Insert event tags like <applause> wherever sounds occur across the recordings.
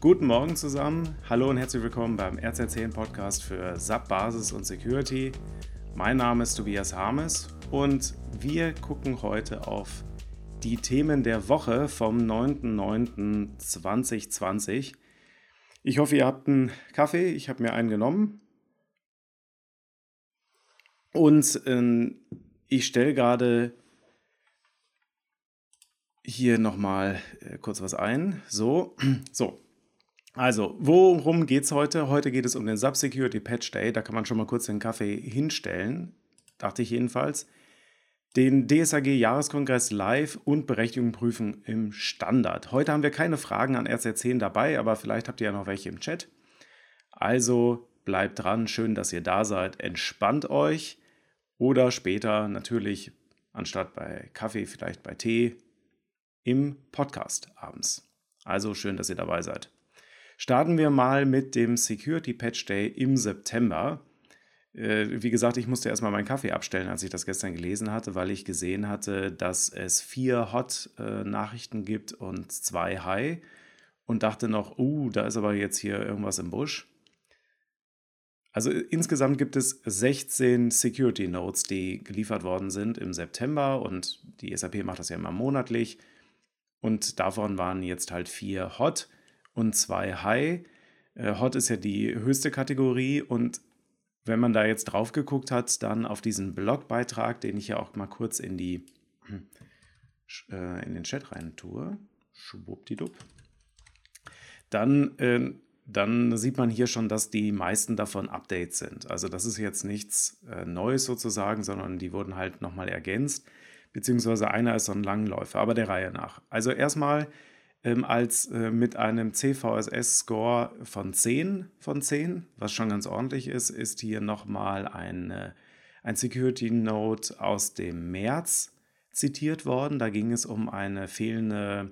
Guten Morgen zusammen. Hallo und herzlich willkommen beim RZ10 Podcast für SAP Basis und Security. Mein Name ist Tobias Harmes und wir gucken heute auf die Themen der Woche vom 9.9.2020. Ich hoffe, ihr habt einen Kaffee. Ich habe mir einen genommen. Und äh, ich stelle gerade hier nochmal äh, kurz was ein. So, <clears throat> so. Also, worum geht es heute? Heute geht es um den Subsecurity Patch Day. Da kann man schon mal kurz den Kaffee hinstellen. Dachte ich jedenfalls. Den DSAG Jahreskongress live und Berechtigung prüfen im Standard. Heute haben wir keine Fragen an RC10 dabei, aber vielleicht habt ihr ja noch welche im Chat. Also bleibt dran, schön, dass ihr da seid. Entspannt euch oder später natürlich anstatt bei Kaffee vielleicht bei Tee im Podcast abends. Also schön, dass ihr dabei seid. Starten wir mal mit dem Security Patch Day im September. Äh, wie gesagt, ich musste erstmal meinen Kaffee abstellen, als ich das gestern gelesen hatte, weil ich gesehen hatte, dass es vier Hot-Nachrichten gibt und zwei High und dachte noch, uh, da ist aber jetzt hier irgendwas im Busch. Also insgesamt gibt es 16 Security Notes, die geliefert worden sind im September und die SAP macht das ja immer monatlich. Und davon waren jetzt halt vier Hot und zwei High. Äh, Hot ist ja die höchste Kategorie und wenn man da jetzt drauf geguckt hat, dann auf diesen Blogbeitrag, den ich ja auch mal kurz in die <clears throat> äh, in den Chat rein tue, schwuppdidupp, dann, äh, dann sieht man hier schon, dass die meisten davon Updates sind. Also das ist jetzt nichts äh, Neues sozusagen, sondern die wurden halt nochmal ergänzt beziehungsweise einer ist so ein Langläufer, aber der Reihe nach. Also erstmal ähm, als äh, mit einem CVSS-Score von 10 von 10, was schon ganz ordentlich ist, ist hier nochmal ein, äh, ein Security Note aus dem März zitiert worden. Da ging es um eine fehlende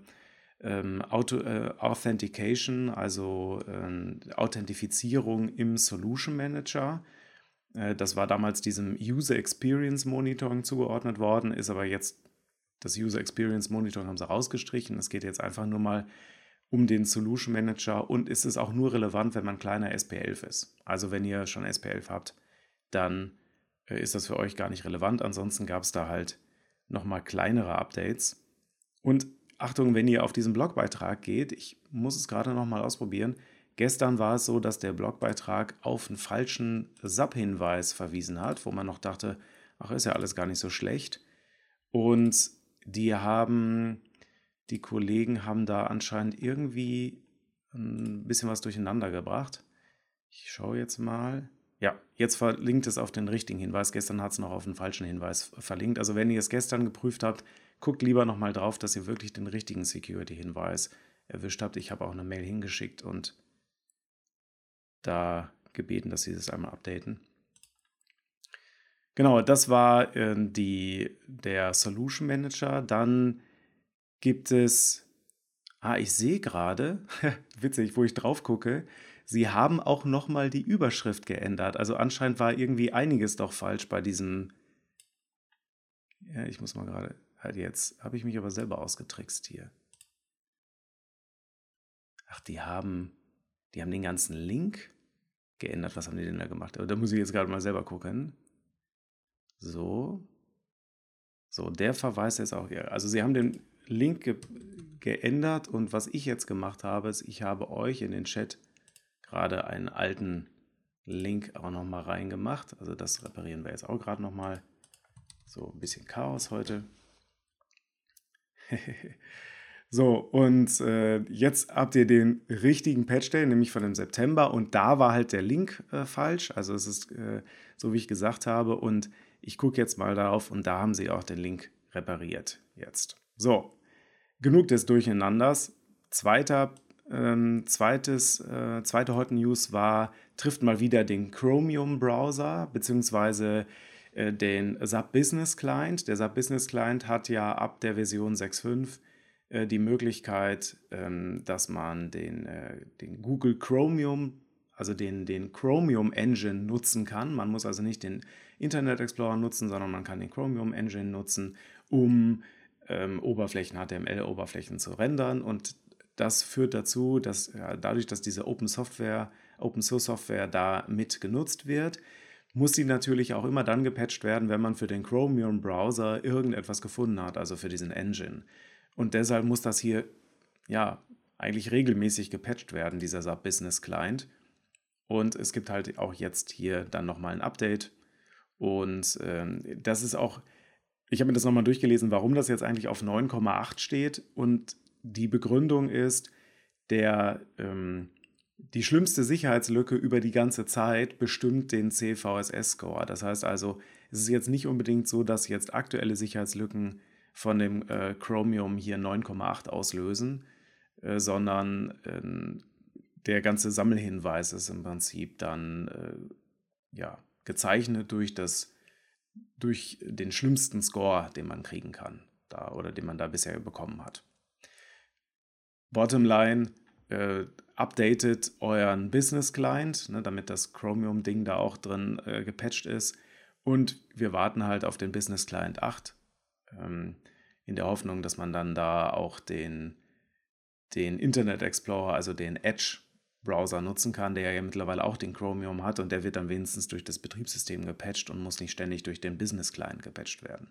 ähm, Auto, äh, Authentication, also äh, Authentifizierung im Solution Manager. Äh, das war damals diesem User Experience Monitoring zugeordnet worden, ist aber jetzt das User Experience Monitoring haben sie rausgestrichen. Es geht jetzt einfach nur mal um den Solution Manager und ist es auch nur relevant, wenn man kleiner SP11 ist. Also wenn ihr schon SP11 habt, dann äh, ist das für euch gar nicht relevant. Ansonsten gab es da halt nochmal kleinere Updates. Und Achtung, wenn ihr auf diesen Blogbeitrag geht, ich muss es gerade nochmal ausprobieren, Gestern war es so, dass der Blogbeitrag auf einen falschen SAP-Hinweis verwiesen hat, wo man noch dachte, ach, ist ja alles gar nicht so schlecht. Und die haben, die Kollegen haben da anscheinend irgendwie ein bisschen was durcheinander gebracht. Ich schaue jetzt mal. Ja, jetzt verlinkt es auf den richtigen Hinweis. Gestern hat es noch auf den falschen Hinweis verlinkt. Also wenn ihr es gestern geprüft habt, guckt lieber nochmal drauf, dass ihr wirklich den richtigen Security-Hinweis erwischt habt. Ich habe auch eine Mail hingeschickt und da gebeten, dass sie das einmal updaten. Genau, das war äh, die, der Solution Manager. Dann gibt es, ah, ich sehe gerade, <laughs> witzig, wo ich drauf gucke, sie haben auch nochmal die Überschrift geändert. Also anscheinend war irgendwie einiges doch falsch bei diesem, ja, ich muss mal gerade, halt jetzt habe ich mich aber selber ausgetrickst hier. Ach, die haben, die haben den ganzen Link geändert. Was haben die denn da gemacht? Aber da muss ich jetzt gerade mal selber gucken. So. So, der Verweis ist auch hier. Also sie haben den Link ge geändert und was ich jetzt gemacht habe, ist, ich habe euch in den Chat gerade einen alten Link auch nochmal reingemacht. Also das reparieren wir jetzt auch gerade nochmal. So, ein bisschen Chaos heute. <laughs> So, und äh, jetzt habt ihr den richtigen Patch Day, nämlich von dem September. Und da war halt der Link äh, falsch. Also es ist äh, so, wie ich gesagt habe. Und ich gucke jetzt mal darauf und da haben sie auch den Link repariert jetzt. So, genug des Durcheinanders. Zweiter, ähm, zweites, äh, zweite Hot News war, trifft mal wieder den Chromium-Browser, beziehungsweise äh, den SAP Business Client. Der SAP Business Client hat ja ab der Version 6.5 äh, die Möglichkeit, ähm, dass man den, äh, den Google Chromium, also den, den Chromium Engine nutzen kann. Man muss also nicht den Internet Explorer nutzen, sondern man kann den Chromium Engine nutzen, um ähm, Oberflächen, HTML-Oberflächen zu rendern. Und das führt dazu, dass ja, dadurch, dass diese Open Software, Open Source Software da mit genutzt wird, muss die natürlich auch immer dann gepatcht werden, wenn man für den Chromium Browser irgendetwas gefunden hat, also für diesen Engine. Und deshalb muss das hier ja eigentlich regelmäßig gepatcht werden, dieser SAP Business Client. Und es gibt halt auch jetzt hier dann nochmal ein Update. Und ähm, das ist auch, ich habe mir das nochmal durchgelesen, warum das jetzt eigentlich auf 9,8 steht. Und die Begründung ist, der, ähm, die schlimmste Sicherheitslücke über die ganze Zeit bestimmt den CVSS-Score. Das heißt also, es ist jetzt nicht unbedingt so, dass jetzt aktuelle Sicherheitslücken von dem äh, Chromium hier 9,8 auslösen, äh, sondern äh, der ganze Sammelhinweis ist im Prinzip dann äh, ja, gezeichnet durch, das, durch den schlimmsten Score, den man kriegen kann da, oder den man da bisher bekommen hat. Bottomline, äh, updatet euren Business Client, ne, damit das Chromium-Ding da auch drin äh, gepatcht ist. Und wir warten halt auf den Business Client 8, ähm, in der Hoffnung, dass man dann da auch den, den Internet Explorer, also den Edge Browser nutzen kann, der ja mittlerweile auch den Chromium hat und der wird dann wenigstens durch das Betriebssystem gepatcht und muss nicht ständig durch den Business Client gepatcht werden.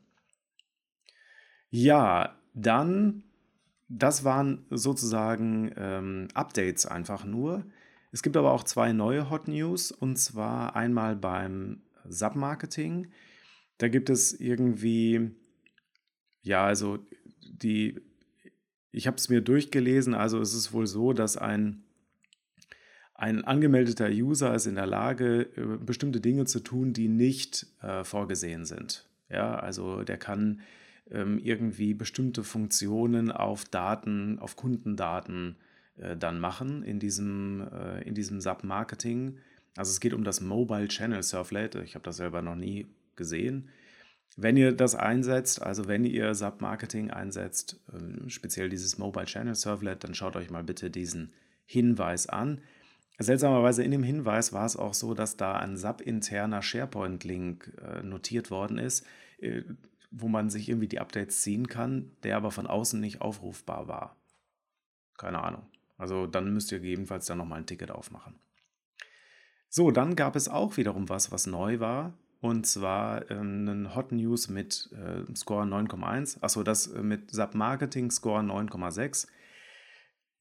Ja, dann das waren sozusagen ähm, Updates einfach nur. Es gibt aber auch zwei neue Hot News und zwar einmal beim Submarketing. Da gibt es irgendwie, ja, also die, ich habe es mir durchgelesen, also es ist wohl so, dass ein, ein angemeldeter User ist in der Lage, äh, bestimmte Dinge zu tun, die nicht äh, vorgesehen sind. Ja, also der kann ähm, irgendwie bestimmte Funktionen auf Daten, auf Kundendaten äh, dann machen in diesem, äh, in diesem SAP-Marketing. Also es geht um das Mobile Channel Servlet. Ich habe das selber noch nie gesehen. Wenn ihr das einsetzt, also wenn ihr SAP-Marketing einsetzt, äh, speziell dieses Mobile Channel Servlet, dann schaut euch mal bitte diesen Hinweis an. Seltsamerweise in dem Hinweis war es auch so, dass da ein SAP-interner SharePoint-Link äh, notiert worden ist. Äh, wo man sich irgendwie die Updates ziehen kann, der aber von außen nicht aufrufbar war. Keine Ahnung. Also dann müsst ihr gegebenenfalls dann nochmal ein Ticket aufmachen. So, dann gab es auch wiederum was, was neu war. Und zwar ähm, einen Hot News mit äh, Score 9,1. Achso, das äh, mit SAP Marketing Score 9,6.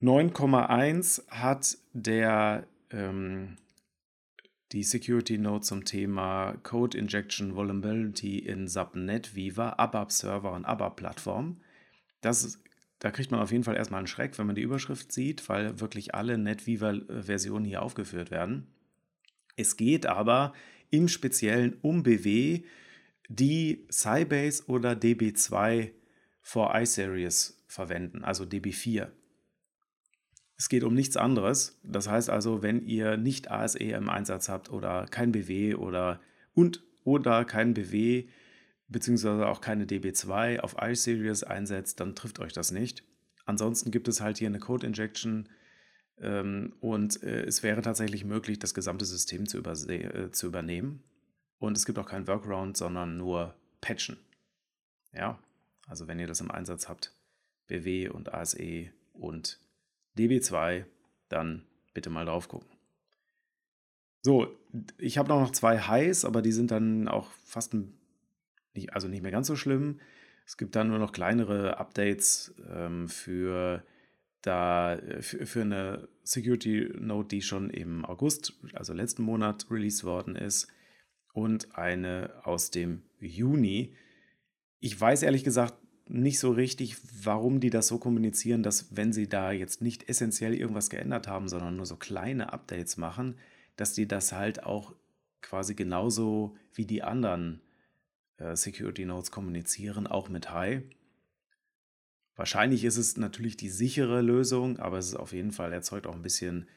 9,1 hat der ähm, die Security Note zum Thema Code Injection Vulnerability in Subnet Viva, ABAP Server und ABAP Plattform. Das ist, da kriegt man auf jeden Fall erstmal einen Schreck, wenn man die Überschrift sieht, weil wirklich alle NetViva-Versionen hier aufgeführt werden. Es geht aber im Speziellen um BW, die Sybase oder DB2 for iSeries verwenden, also DB4. Es geht um nichts anderes. Das heißt also, wenn ihr nicht ASE im Einsatz habt oder kein BW oder und oder kein BW beziehungsweise auch keine DB2 auf iSeries einsetzt, dann trifft euch das nicht. Ansonsten gibt es halt hier eine Code Injection ähm, und äh, es wäre tatsächlich möglich, das gesamte System zu, äh, zu übernehmen. Und es gibt auch kein Workaround, sondern nur Patchen. Ja, also wenn ihr das im Einsatz habt, BW und ASE und DB2, dann bitte mal drauf gucken. So, ich habe noch zwei Highs, aber die sind dann auch fast nicht, also nicht mehr ganz so schlimm. Es gibt dann nur noch kleinere Updates ähm, für, da, für, für eine Security Note, die schon im August, also letzten Monat, released worden ist. Und eine aus dem Juni. Ich weiß ehrlich gesagt nicht so richtig, warum die das so kommunizieren, dass wenn sie da jetzt nicht essentiell irgendwas geändert haben, sondern nur so kleine Updates machen, dass die das halt auch quasi genauso wie die anderen äh, Security Notes kommunizieren, auch mit High. Wahrscheinlich ist es natürlich die sichere Lösung, aber es ist auf jeden Fall erzeugt auch ein bisschen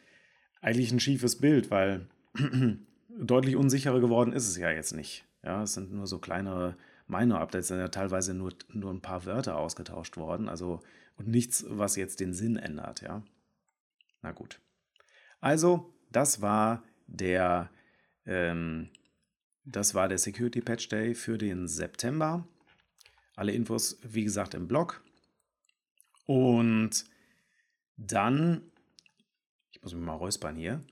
eigentlich ein schiefes Bild, weil <clears throat> deutlich unsicherer geworden ist es ja jetzt nicht. Ja, es sind nur so kleinere Minor-Updates sind ja teilweise nur, nur ein paar Wörter ausgetauscht worden, also und nichts, was jetzt den Sinn ändert, ja. Na gut. Also, das war der, ähm, das war der Security Patch Day für den September. Alle Infos, wie gesagt, im Blog. Und Dann, ich muss mich mal räuspern hier.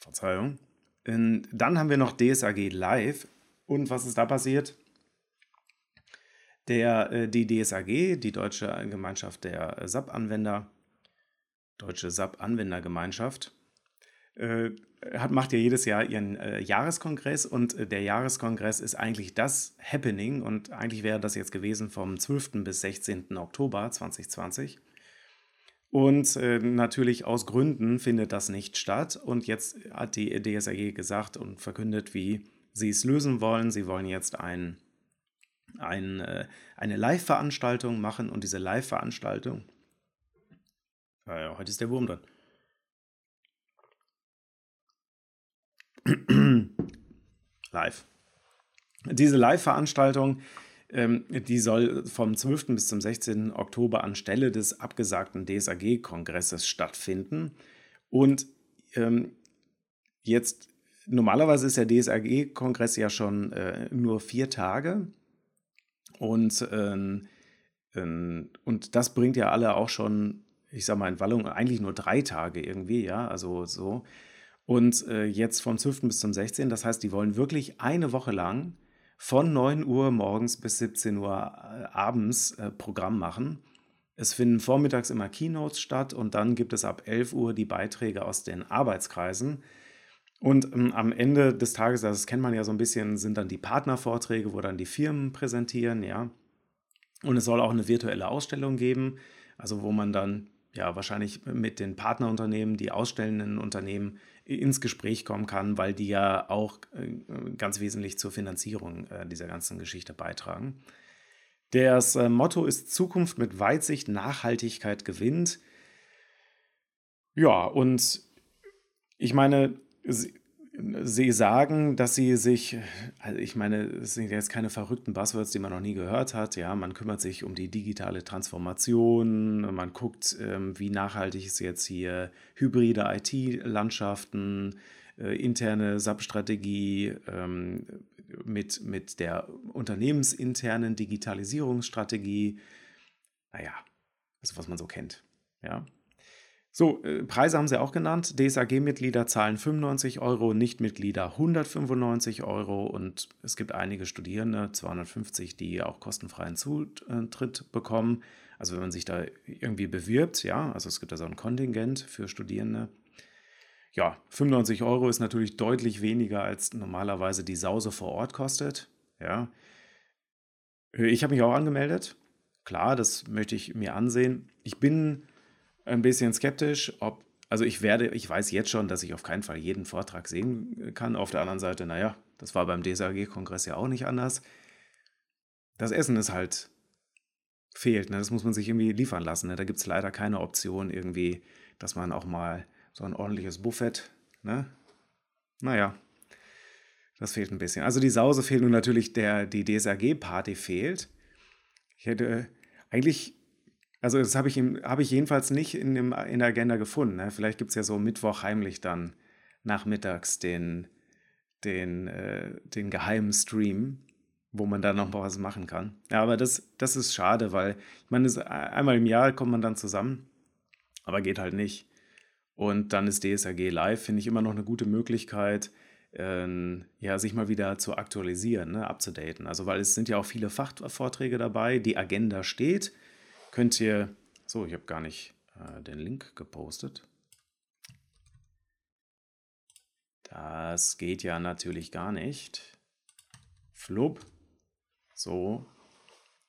Verzeihung. Dann haben wir noch DSAG Live. Und was ist da passiert? Der, äh, die DSAG, die Deutsche Gemeinschaft der SAP-Anwender, Deutsche SAP-Anwendergemeinschaft, äh, hat, macht ja jedes Jahr ihren äh, Jahreskongress und äh, der Jahreskongress ist eigentlich das Happening und eigentlich wäre das jetzt gewesen vom 12. bis 16. Oktober 2020. Und äh, natürlich aus Gründen findet das nicht statt. Und jetzt hat die DSAG gesagt und verkündet, wie sie es lösen wollen. Sie wollen jetzt ein, ein, äh, eine Live-Veranstaltung machen und diese Live-Veranstaltung, ja, heute ist der Wurm drin. <clears throat> Live. Diese Live-Veranstaltung die soll vom 12. bis zum 16. Oktober anstelle des abgesagten DSAG-Kongresses stattfinden. Und ähm, jetzt, normalerweise ist der DSAG-Kongress ja schon äh, nur vier Tage. Und, ähm, ähm, und das bringt ja alle auch schon, ich sag mal, in Wallung eigentlich nur drei Tage irgendwie, ja, also so. Und äh, jetzt vom 12. bis zum 16. Das heißt, die wollen wirklich eine Woche lang von 9 Uhr morgens bis 17 Uhr äh, abends äh, Programm machen. Es finden vormittags immer Keynotes statt und dann gibt es ab 11 Uhr die Beiträge aus den Arbeitskreisen. Und ähm, am Ende des Tages, das kennt man ja so ein bisschen, sind dann die Partnervorträge, wo dann die Firmen präsentieren, ja. Und es soll auch eine virtuelle Ausstellung geben, also wo man dann ja wahrscheinlich mit den Partnerunternehmen, die ausstellenden Unternehmen ins Gespräch kommen kann, weil die ja auch äh, ganz wesentlich zur Finanzierung äh, dieser ganzen Geschichte beitragen. Das äh, Motto ist Zukunft mit Weitsicht, Nachhaltigkeit gewinnt. Ja, und ich meine, Sie sagen, dass Sie sich, also ich meine, es sind jetzt keine verrückten Buzzwords, die man noch nie gehört hat. Ja, man kümmert sich um die digitale Transformation, man guckt, ähm, wie nachhaltig ist jetzt hier hybride IT-Landschaften, äh, interne SAP-Strategie ähm, mit, mit der unternehmensinternen Digitalisierungsstrategie. Naja, also was man so kennt. Ja. So, äh, Preise haben sie auch genannt. DSAG-Mitglieder zahlen 95 Euro, Nichtmitglieder 195 Euro und es gibt einige Studierende, 250, die auch kostenfreien Zutritt bekommen. Also wenn man sich da irgendwie bewirbt, ja, also es gibt da so ein Kontingent für Studierende. Ja, 95 Euro ist natürlich deutlich weniger, als normalerweise die Sause vor Ort kostet. Ja. Ich habe mich auch angemeldet. Klar, das möchte ich mir ansehen. Ich bin ein bisschen skeptisch, ob, also ich werde, ich weiß jetzt schon, dass ich auf keinen Fall jeden Vortrag sehen kann. Auf der anderen Seite, naja, das war beim DSAG-Kongress ja auch nicht anders. Das Essen ist halt fehlt, ne? das muss man sich irgendwie liefern lassen. Ne? Da gibt es leider keine Option irgendwie, dass man auch mal so ein ordentliches Buffet, ne? Naja, das fehlt ein bisschen. Also die Sause fehlt und natürlich der, die DSAG-Party fehlt. Ich hätte eigentlich also das habe ich, hab ich jedenfalls nicht in, dem, in der Agenda gefunden. Ne? Vielleicht gibt es ja so Mittwoch heimlich dann nachmittags den, den, äh, den geheimen Stream, wo man dann noch was machen kann. Ja, aber das, das ist schade, weil ich meine, einmal im Jahr kommt man dann zusammen, aber geht halt nicht. Und dann ist DSAG Live, finde ich immer noch eine gute Möglichkeit, äh, ja, sich mal wieder zu aktualisieren, ne, abzudaten. Also, weil es sind ja auch viele Fachvorträge dabei, die Agenda steht könnt ihr, so, ich habe gar nicht äh, den Link gepostet. Das geht ja natürlich gar nicht. Flub. So.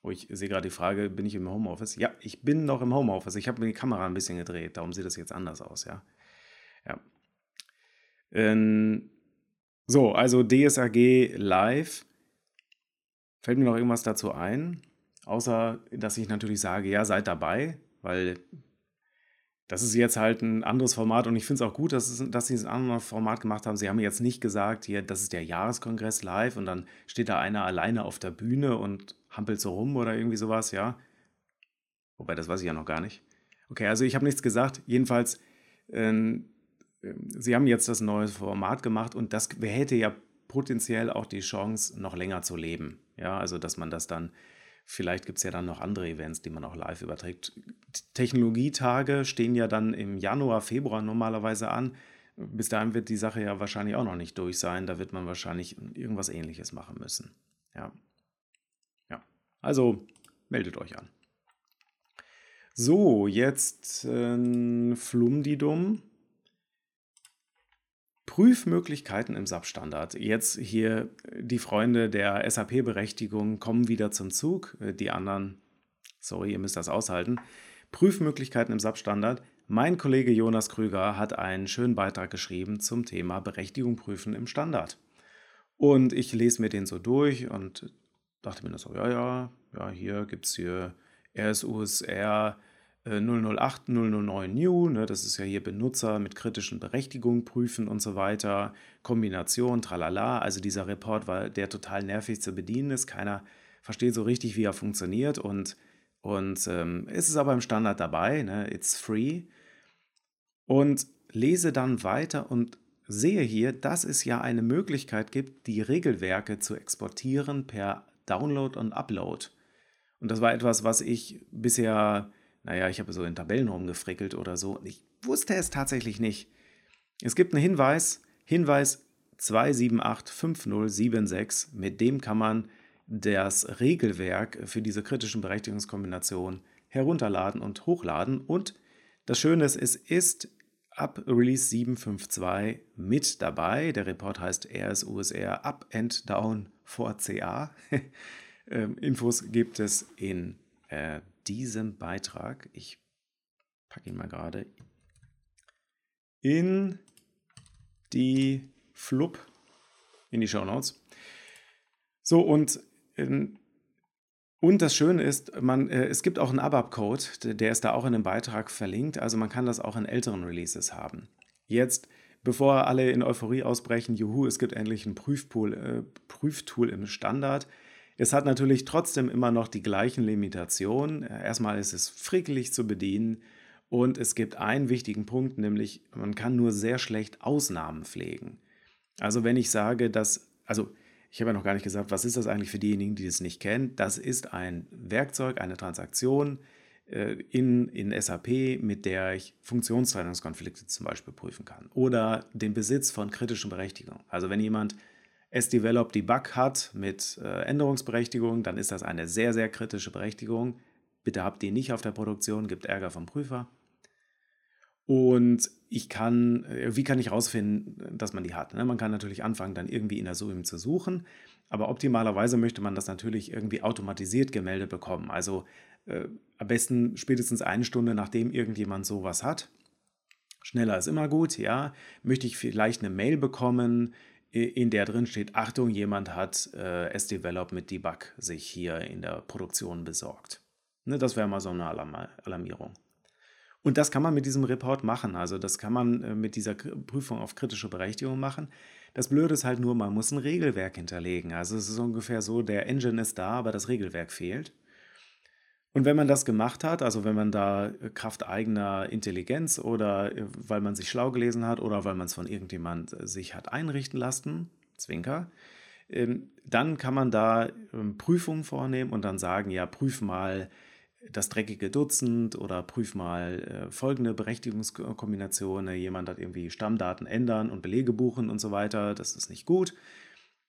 Oh, ich sehe gerade die Frage, bin ich im Homeoffice? Ja, ich bin noch im Homeoffice. Ich habe mir die Kamera ein bisschen gedreht, darum sieht das jetzt anders aus, ja. Ja. Ähm, so, also DSAG live. Fällt mir noch irgendwas dazu ein? Außer, dass ich natürlich sage, ja, seid dabei, weil das ist jetzt halt ein anderes Format und ich finde es auch gut, dass, es, dass sie ein anderes Format gemacht haben. Sie haben jetzt nicht gesagt, hier, das ist der Jahreskongress live und dann steht da einer alleine auf der Bühne und hampelt so rum oder irgendwie sowas, ja. Wobei, das weiß ich ja noch gar nicht. Okay, also ich habe nichts gesagt. Jedenfalls, äh, sie haben jetzt das neue Format gemacht und das hätte ja potenziell auch die Chance, noch länger zu leben. Ja, also dass man das dann Vielleicht gibt es ja dann noch andere Events, die man auch live überträgt. Technologietage stehen ja dann im Januar, Februar normalerweise an. Bis dahin wird die Sache ja wahrscheinlich auch noch nicht durch sein. Da wird man wahrscheinlich irgendwas ähnliches machen müssen. Ja. Ja. Also meldet euch an. So, jetzt äh, Flumdidum. Prüfmöglichkeiten im SAP-Standard. Jetzt hier die Freunde der SAP-Berechtigung kommen wieder zum Zug. Die anderen, sorry, ihr müsst das aushalten. Prüfmöglichkeiten im SAP-Standard. Mein Kollege Jonas Krüger hat einen schönen Beitrag geschrieben zum Thema Berechtigung prüfen im Standard. Und ich lese mir den so durch und dachte mir so, ja, ja, ja, hier gibt es hier RSUSR 008, 009 New, ne, das ist ja hier Benutzer mit kritischen Berechtigungen prüfen und so weiter, Kombination, tralala, also dieser Report war der total nervig zu bedienen ist, keiner versteht so richtig, wie er funktioniert. Und, und ähm, ist es aber im Standard dabei, ne, it's free. Und lese dann weiter und sehe hier, dass es ja eine Möglichkeit gibt, die Regelwerke zu exportieren per Download und Upload. Und das war etwas, was ich bisher naja, ich habe so in Tabellen rumgefrickelt oder so. Ich wusste es tatsächlich nicht. Es gibt einen Hinweis, Hinweis 2785076, mit dem kann man das Regelwerk für diese kritischen Berechtigungskombinationen herunterladen und hochladen. Und das Schöne ist, es ist ab Release 752 mit dabei. Der Report heißt RSUSR Up and Down for CA. <laughs> Ähm, Infos gibt es in äh, diesem Beitrag, ich packe ihn mal gerade in die Flup, in die Show Notes. So, und, ähm, und das Schöne ist, man, äh, es gibt auch einen ABAP-Code, der ist da auch in dem Beitrag verlinkt. Also man kann das auch in älteren Releases haben. Jetzt, bevor alle in Euphorie ausbrechen, juhu, es gibt endlich ein Prüfpool, äh, Prüftool im Standard. Es hat natürlich trotzdem immer noch die gleichen Limitationen. Erstmal ist es frickelig zu bedienen und es gibt einen wichtigen Punkt, nämlich man kann nur sehr schlecht Ausnahmen pflegen. Also wenn ich sage, dass, also ich habe ja noch gar nicht gesagt, was ist das eigentlich für diejenigen, die das nicht kennen? Das ist ein Werkzeug, eine Transaktion äh, in, in SAP, mit der ich Funktionstrennungskonflikte zum Beispiel prüfen kann oder den Besitz von kritischen Berechtigungen. Also wenn jemand S-Develop Debug hat mit äh, Änderungsberechtigung, dann ist das eine sehr, sehr kritische Berechtigung. Bitte habt die nicht auf der Produktion, gibt Ärger vom Prüfer. Und ich kann, äh, wie kann ich herausfinden, dass man die hat? Ne? Man kann natürlich anfangen, dann irgendwie in der SUIM zu suchen, aber optimalerweise möchte man das natürlich irgendwie automatisiert gemeldet bekommen. Also äh, am besten spätestens eine Stunde, nachdem irgendjemand sowas hat. Schneller ist immer gut, ja. Möchte ich vielleicht eine Mail bekommen, in der drin steht, Achtung, jemand hat äh, S-Develop mit Debug sich hier in der Produktion besorgt. Ne, das wäre mal so eine Alarm Alarmierung. Und das kann man mit diesem Report machen. Also das kann man äh, mit dieser K Prüfung auf kritische Berechtigung machen. Das Blöde ist halt nur, man muss ein Regelwerk hinterlegen. Also es ist ungefähr so, der Engine ist da, aber das Regelwerk fehlt. Und wenn man das gemacht hat, also wenn man da äh, Kraft eigener Intelligenz oder äh, weil man sich schlau gelesen hat oder weil man es von irgendjemand äh, sich hat einrichten lassen, Zwinker, ähm, dann kann man da ähm, Prüfungen vornehmen und dann sagen, ja, prüf mal das dreckige Dutzend oder prüf mal folgende Berechtigungskombination. Jemand hat irgendwie Stammdaten ändern und Belege buchen und so weiter. Das ist nicht gut.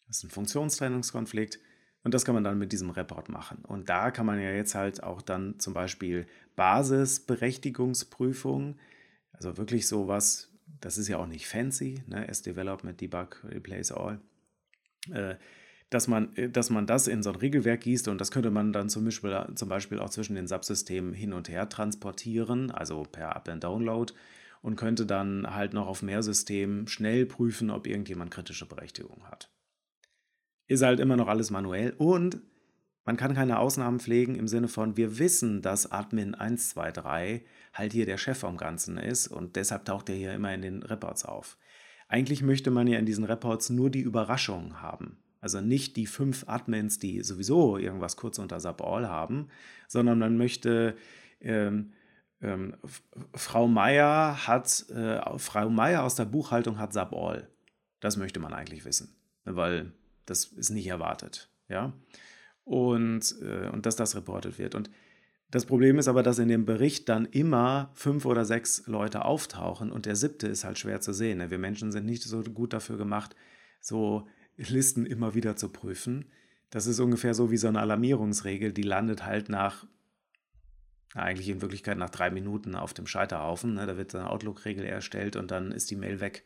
Das ist ein Funktionstrennungskonflikt. Und das kann man dann mit diesem Report machen. Und da kann man ja jetzt halt auch dann zum Beispiel Basisberechtigungsprüfungen, also wirklich sowas, das ist ja auch nicht fancy, ne? S-Development, Debug, Replace All, äh, dass, man, äh, dass man das in so ein Regelwerk gießt und das könnte man dann zum Beispiel, zum Beispiel auch zwischen den Subsystemen hin und her transportieren, also per Up- and Download und könnte dann halt noch auf mehr Systemen schnell prüfen, ob irgendjemand kritische Berechtigung hat ist halt immer noch alles manuell und man kann keine Ausnahmen pflegen im Sinne von, wir wissen, dass Admin 123 halt hier der Chef vom Ganzen ist und deshalb taucht er hier immer in den Reports auf. Eigentlich möchte man ja in diesen Reports nur die Überraschung haben. Also nicht die fünf Admins, die sowieso irgendwas kurz unter Sub-All haben, sondern man möchte ähm, ähm, Frau Meier hat, äh, Frau Meier aus der Buchhaltung hat Sub-All. Das möchte man eigentlich wissen, weil das ist nicht erwartet. Ja? und, äh, und dass das reportet wird. Und das Problem ist aber, dass in dem Bericht dann immer fünf oder sechs Leute auftauchen und der siebte ist halt schwer zu sehen. Ne? Wir Menschen sind nicht so gut dafür gemacht, so Listen immer wieder zu prüfen. Das ist ungefähr so wie so eine Alarmierungsregel, die landet halt nach, eigentlich in Wirklichkeit nach drei Minuten auf dem Scheiterhaufen. Ne? Da wird eine Outlook-Regel erstellt und dann ist die Mail weg.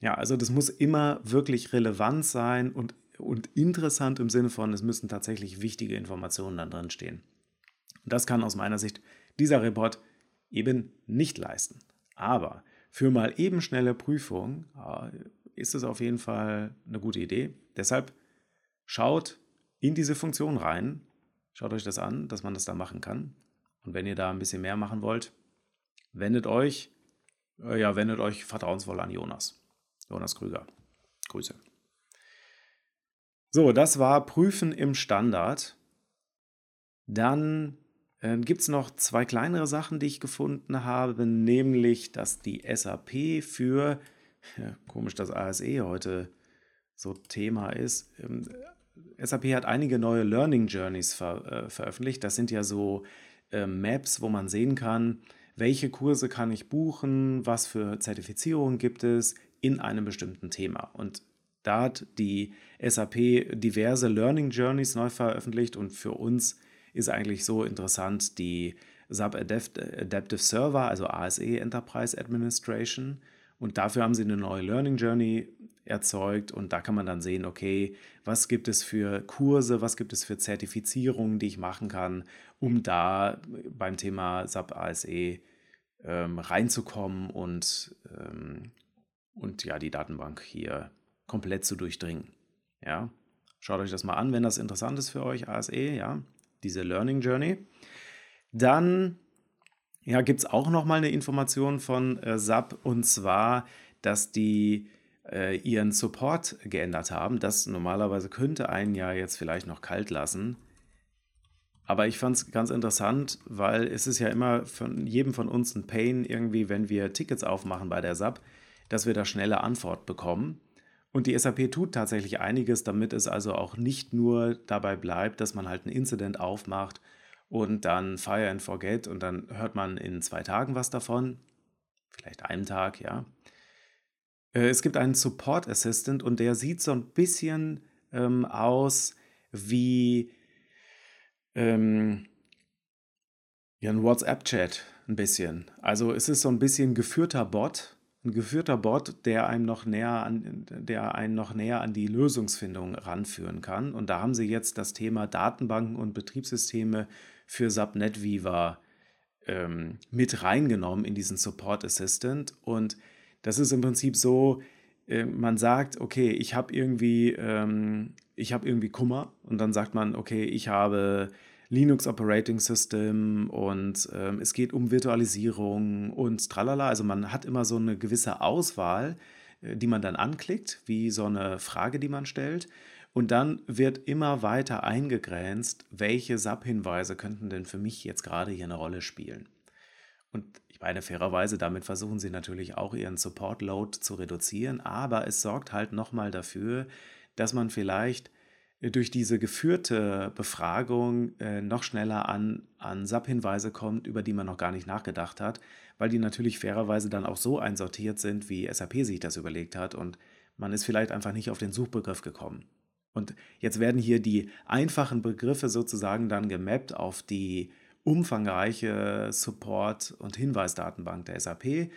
Ja, also das muss immer wirklich relevant sein und, und interessant im Sinne von, es müssen tatsächlich wichtige Informationen dann drin stehen. Und das kann aus meiner Sicht dieser Report eben nicht leisten. Aber für mal eben schnelle Prüfung äh, ist es auf jeden Fall eine gute Idee. Deshalb schaut in diese Funktion rein, schaut euch das an, dass man das da machen kann. Und wenn ihr da ein bisschen mehr machen wollt, wendet euch, äh, ja, wendet euch vertrauensvoll an Jonas. Jonas Krüger. Grüße. So, das war Prüfen im Standard. Dann äh, gibt es noch zwei kleinere Sachen, die ich gefunden habe, nämlich, dass die SAP für, ja, komisch, dass ASE heute so Thema ist, ähm, SAP hat einige neue Learning Journeys ver äh, veröffentlicht. Das sind ja so äh, Maps, wo man sehen kann, welche Kurse kann ich buchen, was für Zertifizierungen gibt es in einem bestimmten Thema. Und da hat die SAP diverse Learning Journeys neu veröffentlicht und für uns ist eigentlich so interessant die SAP Adaptive Server, also ASE Enterprise Administration. Und dafür haben sie eine neue Learning Journey erzeugt und da kann man dann sehen, okay, was gibt es für Kurse, was gibt es für Zertifizierungen, die ich machen kann, um da beim Thema SAP ASE ähm, reinzukommen und, ähm, und ja, die Datenbank hier komplett zu durchdringen. Ja, schaut euch das mal an, wenn das interessant ist für euch, ASE, ja, diese Learning Journey. Dann ja, gibt es auch noch mal eine Information von äh, SAP und zwar, dass die äh, ihren Support geändert haben. Das normalerweise könnte einen ja jetzt vielleicht noch kalt lassen. Aber ich fand es ganz interessant, weil es ist ja immer von jedem von uns ein Pain irgendwie, wenn wir Tickets aufmachen bei der SAP, dass wir da schnelle Antwort bekommen. Und die SAP tut tatsächlich einiges, damit es also auch nicht nur dabei bleibt, dass man halt ein Incident aufmacht und dann Fire and Forget und dann hört man in zwei Tagen was davon, vielleicht einen Tag, ja, äh, es gibt einen Support Assistant und der sieht so ein bisschen ähm, aus wie ähm, ja, ein WhatsApp-Chat, ein bisschen. Also es ist so ein bisschen geführter Bot, ein geführter Bot, der einem noch näher an, der einen noch näher an die Lösungsfindung ranführen kann. Und da haben sie jetzt das Thema Datenbanken und Betriebssysteme für SAP NetWeaver ähm, mit reingenommen in diesen Support Assistant und das ist im Prinzip so, äh, man sagt, okay, ich habe irgendwie, ähm, ich habe irgendwie Kummer und dann sagt man, okay, ich habe Linux Operating System und ähm, es geht um Virtualisierung und tralala. Also man hat immer so eine gewisse Auswahl, äh, die man dann anklickt, wie so eine Frage, die man stellt. Und dann wird immer weiter eingegrenzt, welche SAP-Hinweise könnten denn für mich jetzt gerade hier eine Rolle spielen. Und ich meine, fairerweise, damit versuchen sie natürlich auch ihren Support-Load zu reduzieren, aber es sorgt halt nochmal dafür, dass man vielleicht durch diese geführte Befragung äh, noch schneller an, an SAP-Hinweise kommt, über die man noch gar nicht nachgedacht hat, weil die natürlich fairerweise dann auch so einsortiert sind, wie SAP sich das überlegt hat und man ist vielleicht einfach nicht auf den Suchbegriff gekommen. Und jetzt werden hier die einfachen Begriffe sozusagen dann gemappt auf die umfangreiche Support- und Hinweisdatenbank der SAP,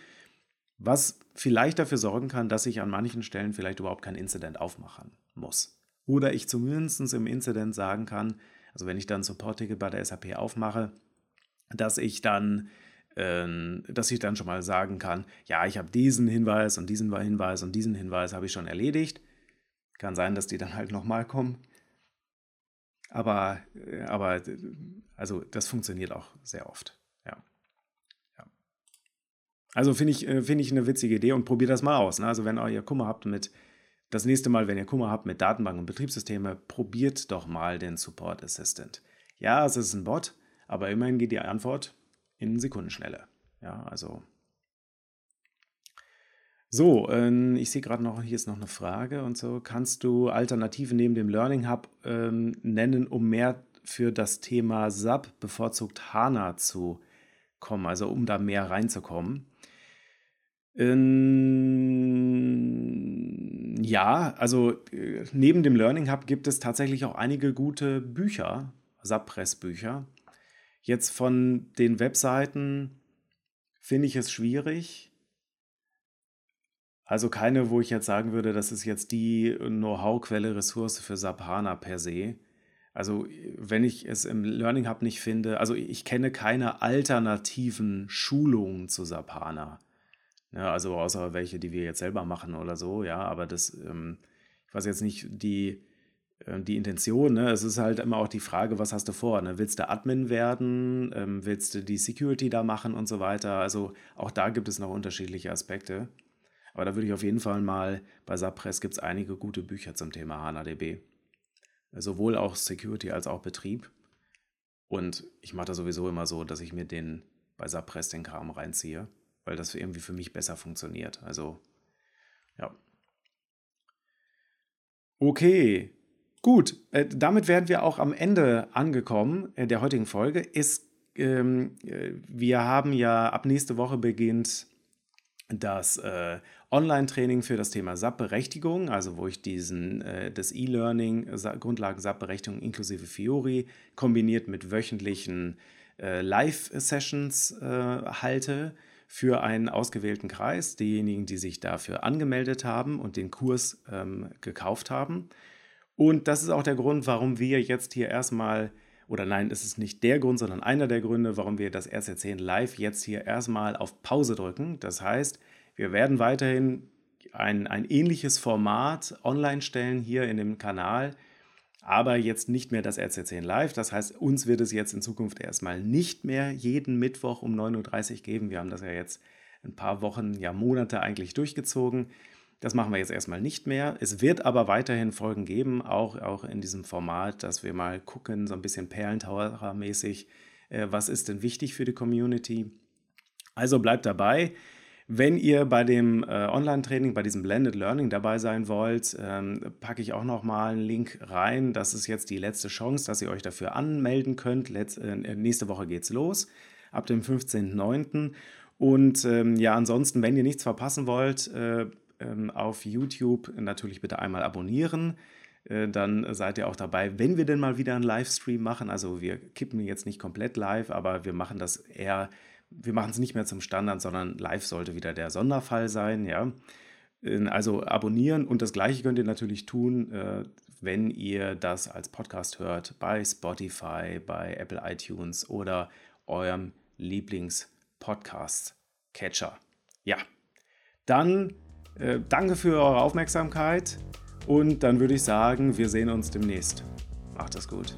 was vielleicht dafür sorgen kann, dass ich an manchen Stellen vielleicht überhaupt kein Incident aufmachen muss. Oder ich zumindest im Incident sagen kann, also wenn ich dann Support-Ticket bei der SAP aufmache, dass ich dann ähm, dass ich dann schon mal sagen kann, ja, ich habe diesen Hinweis und diesen Hinweis und diesen Hinweis habe ich schon erledigt. Kann sein, dass die dann halt nochmal kommen. Aber, äh, aber also das funktioniert auch sehr oft. Ja. ja. Also finde ich, äh, find ich eine witzige Idee und probiert das mal aus. Ne? Also wenn ihr Kummer habt mit, das nächste Mal, wenn ihr Kummer habt mit Datenbank und Betriebssysteme, probiert doch mal den Support Assistant. Ja, es ist ein Bot, aber immerhin geht die Antwort in Sekundenschnelle. Ja, also. So, ähm, ich sehe gerade noch, hier ist noch eine Frage und so. Kannst du Alternativen neben dem Learning Hub ähm, nennen, um mehr für das Thema SAP, bevorzugt HANA, zu kommen, also um da mehr reinzukommen? Ähm, ja, also äh, neben dem Learning Hub gibt es tatsächlich auch einige gute Bücher, SAP-Press-Bücher. Jetzt von den Webseiten finde ich es schwierig also keine, wo ich jetzt sagen würde, das ist jetzt die Know-how-Quelle, Ressource für SAP HANA per se. Also wenn ich es im Learning Hub nicht finde, also ich kenne keine alternativen Schulungen zu SAP HANA. Ja, also außer welche, die wir jetzt selber machen oder so, ja, aber das, ähm, ich weiß jetzt nicht die, äh, die Intention, ne? Es ist halt immer auch die Frage, was hast du vor? Ne? Willst du Admin werden? Ähm, willst du die Security da machen und so weiter? Also auch da gibt es noch unterschiedliche Aspekte. Aber da würde ich auf jeden Fall mal, bei Subpress gibt es einige gute Bücher zum Thema HANADB. Sowohl auch Security als auch Betrieb. Und ich mache das sowieso immer so, dass ich mir den bei Subpress den Kram reinziehe, weil das irgendwie für mich besser funktioniert. Also, ja. Okay, gut. Äh, damit wären wir auch am Ende angekommen äh, der heutigen Folge. Ist, ähm, äh, wir haben ja ab nächste Woche beginnt das äh, Online-Training für das Thema SAP-Berechtigung, also wo ich diesen, äh, das E-Learning, Grundlagen SAP-Berechtigung inklusive Fiori, kombiniert mit wöchentlichen äh, Live-Sessions halte für einen ausgewählten Kreis, diejenigen, die sich dafür angemeldet haben und den Kurs ähm, gekauft haben. Und das ist auch der Grund, warum wir jetzt hier erstmal oder nein, es ist nicht der Grund, sondern einer der Gründe, warum wir das RC10 Live jetzt hier erstmal auf Pause drücken. Das heißt, wir werden weiterhin ein, ein ähnliches Format online stellen hier in dem Kanal, aber jetzt nicht mehr das RC10 Live. Das heißt, uns wird es jetzt in Zukunft erstmal nicht mehr jeden Mittwoch um 9.30 Uhr geben. Wir haben das ja jetzt ein paar Wochen, ja Monate eigentlich durchgezogen. Das machen wir jetzt erstmal nicht mehr. Es wird aber weiterhin Folgen geben, auch, auch in diesem Format, dass wir mal gucken, so ein bisschen Perlentaucher-mäßig, äh, was ist denn wichtig für die Community. Also bleibt dabei. Wenn ihr bei dem äh, Online-Training, bei diesem Blended Learning dabei sein wollt, ähm, packe ich auch noch mal einen Link rein. Das ist jetzt die letzte Chance, dass ihr euch dafür anmelden könnt. Letz äh, nächste Woche geht's los, ab dem 15.09. Und ähm, ja, ansonsten, wenn ihr nichts verpassen wollt, äh, ähm, auf YouTube natürlich bitte einmal abonnieren. Äh, dann seid ihr auch dabei, wenn wir denn mal wieder einen Livestream machen. Also wir kippen jetzt nicht komplett live, aber wir machen das eher, wir machen es nicht mehr zum Standard, sondern live sollte wieder der Sonderfall sein, ja. Äh, also abonnieren und das gleiche könnt ihr natürlich tun, äh, wenn ihr das als Podcast hört, bei Spotify, bei Apple iTunes oder eurem Lieblings-Podcast-Catcher. Ja, dann äh, danke für eure Aufmerksamkeit und dann würde ich sagen, wir sehen uns demnächst. Macht es gut.